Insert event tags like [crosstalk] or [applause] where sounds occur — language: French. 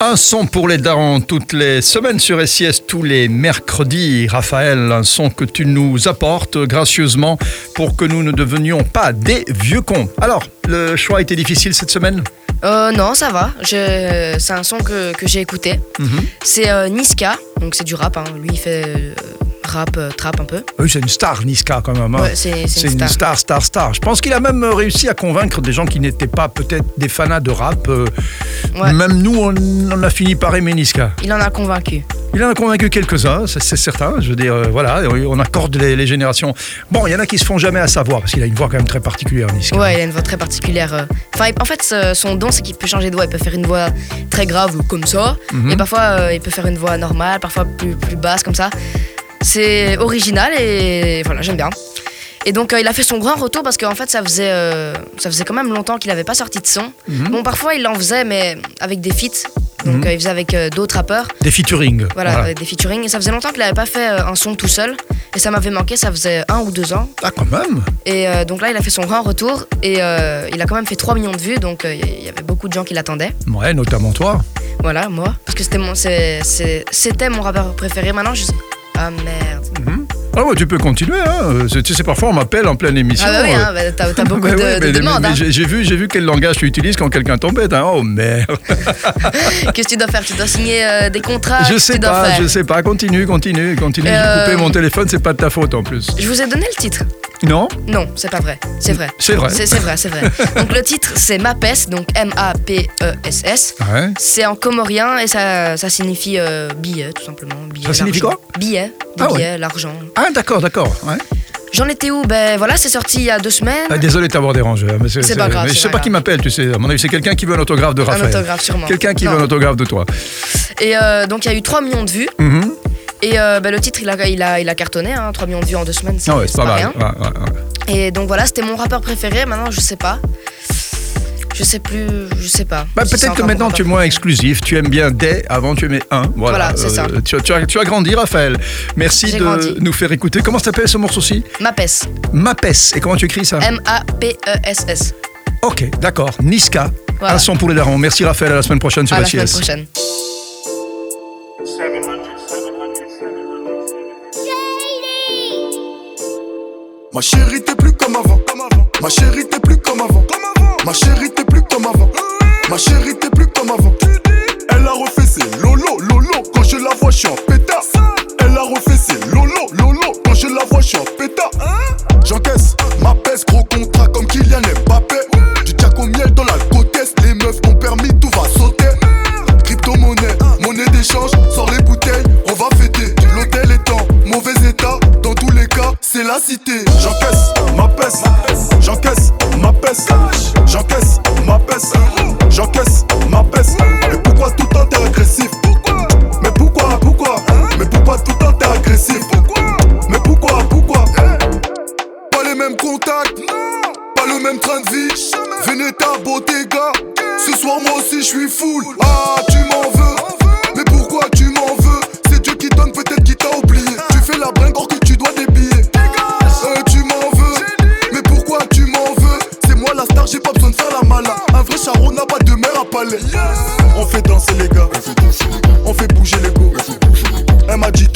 Un son pour les darons toutes les semaines sur SIS, tous les mercredis. Raphaël, un son que tu nous apportes gracieusement pour que nous ne devenions pas des vieux cons. Alors, le choix a été difficile cette semaine? Euh, non, ça va. Je... C'est un son que, que j'ai écouté. Mhm. C'est euh, Niska, donc c'est du rap. hein. Lui, il fait euh, rap, euh, trap un peu. Oui, c'est une star, Niska, quand même. hein. Ouais, c'est une une star. star, star. Je pense qu'il a même réussi à convaincre des gens qui n'étaient pas peut-être des fanats de rap. Euh, Ouais. Même nous, on, on a fini par aimer Niska. Il en a convaincu. Il en a convaincu quelques-uns, c'est certain. Je veux dire, euh, voilà, on accorde les, les générations. Bon, il y en a qui se font jamais à savoir, parce qu'il a une voix quand même très particulière, Niska. Ouais, il a une voix très particulière. euh. Enfin, en fait, son don, c'est qu'il peut changer de voix. Il peut faire une voix très grave comme ça, Mhm. et parfois, euh, il peut faire une voix normale, parfois plus, plus basse comme ça. C'est original et voilà, j'aime bien. Et donc, euh, il a fait son grand retour parce qu'en fait, ça faisait, euh, ça faisait quand même longtemps qu'il n'avait pas sorti de son. Mhm. Bon, parfois, il en faisait, mais avec des feats. Donc, Mhm. euh, il faisait avec d'autres rappeurs. Des featuring. Voilà, des featuring. Et ça faisait longtemps qu'il n'avait pas fait un son tout seul. Et ça m'avait manqué, ça faisait un ou deux ans. Ah, quand même Et donc là, il a fait son grand retour et il a quand même fait 3 millions de vues, donc il y avait beaucoup de gens qui l'attendaient. Ouais, notamment toi. Voilà, moi. Parce que c'était mon, c'est- c'est- c'était mon rappeur préféré. Maintenant, je. Ah merde. Ah ouais, tu peux continuer. Hein. C'est- Tu sais, parfois on m'appelle en pleine émission. Ah bah oui, euh, hein, bah, t'as t'as [laughs] beaucoup bah de, ouais, de mais- demandes. hein. j'ai- J'ai vu, j'ai vu quel langage tu utilises quand quelqu'un t'embête. Hein. Oh merde. [laughs] Qu'est-ce que tu dois faire? Tu dois signer euh, des contrats? Je sais pas, je sais pas. Continue, continue, continue. J'ai Euh, coupé mon téléphone, c'est pas de ta faute en plus. Je vous ai donné le titre. Non Non, c'est pas vrai. C'est vrai. C'est vrai. C'est vrai, c'est vrai. [laughs] donc le titre, c'est Mapes, donc M-A-P-E-S-S. Ouais. C'est en comorien et ça, ça signifie euh, billet, tout simplement. Billet, Ça signifie quoi Billet, Ah ouais. billets, l'argent. Ah d'accord, d'accord. Ouais. J'en étais où? Ben voilà, c'est sorti il y a deux semaines. Ah, désolé de t'avoir dérangé. hein, mais C'est pas grave, mais je sais pas qui m'appelle, tu sais. À mon avis, c'est quelqu'un qui veut un autographe de un Raphaël. autographe sûrement. Quelqu'un qui Non. veut un autographe de toi. Et euh, donc il y a eu 3 millions de vues. Mhm. Et euh, ben, le titre, il a, il, a, il a cartonné. Hein, 3 millions de vues en deux semaines, c'est Ah ouais, c'est pas, mal. rien. Ouais, ouais, ouais. Et donc voilà, c'était mon rappeur préféré. Maintenant, je sais pas. Je sais plus, je sais pas. Bah, si Peut-être que maintenant tu es moins exclusif, tu aimes bien des, avant tu aimais un. Voilà, Voilà, c'est ça. tu, as- tu as, tu as grandi Raphaël. Merci J'ai de grandi. nous faire écouter. Comment s'appelle ce morceau-ci? Mapes. Mapes. Et comment tu écris ça? M-A-P-E-S-S. Ok, d'accord. Niska. Voilà. Un son pour les darons. Merci Raphaël, à la semaine prochaine sur À la semaine prochaine. 700, 700, 700. Ma chérie t'es plus comme avant. Ma chérie t'es plus comme avant. Ma chérie t'es plus comme avant. Ma chérie t'es plus comme avant. Elle a refait ses lolo lolo quand je la vois je suis. Elle a refait ses lolo lolo quand je la vois je. J'encaisse ma peste, j'encaisse ma peste, j'encaisse ma peste, j'encaisse ma peste. Mais pourquoi tout le temps t'es agressif? Mais pourquoi, pourquoi? Mais pourquoi tout le temps t'es agressif? Mais pourquoi, pourquoi? Pas les mêmes contacts, pas le même train de vie. Veneta, Bottega, ce soir moi aussi je suis full. Ah, tu m'en veux, la star, j'ai pas besoin de faire la mala. Un vrai charron n'a pas de mère à palais. On fait danser les gars, on fait bouger les go. Elle m'a dit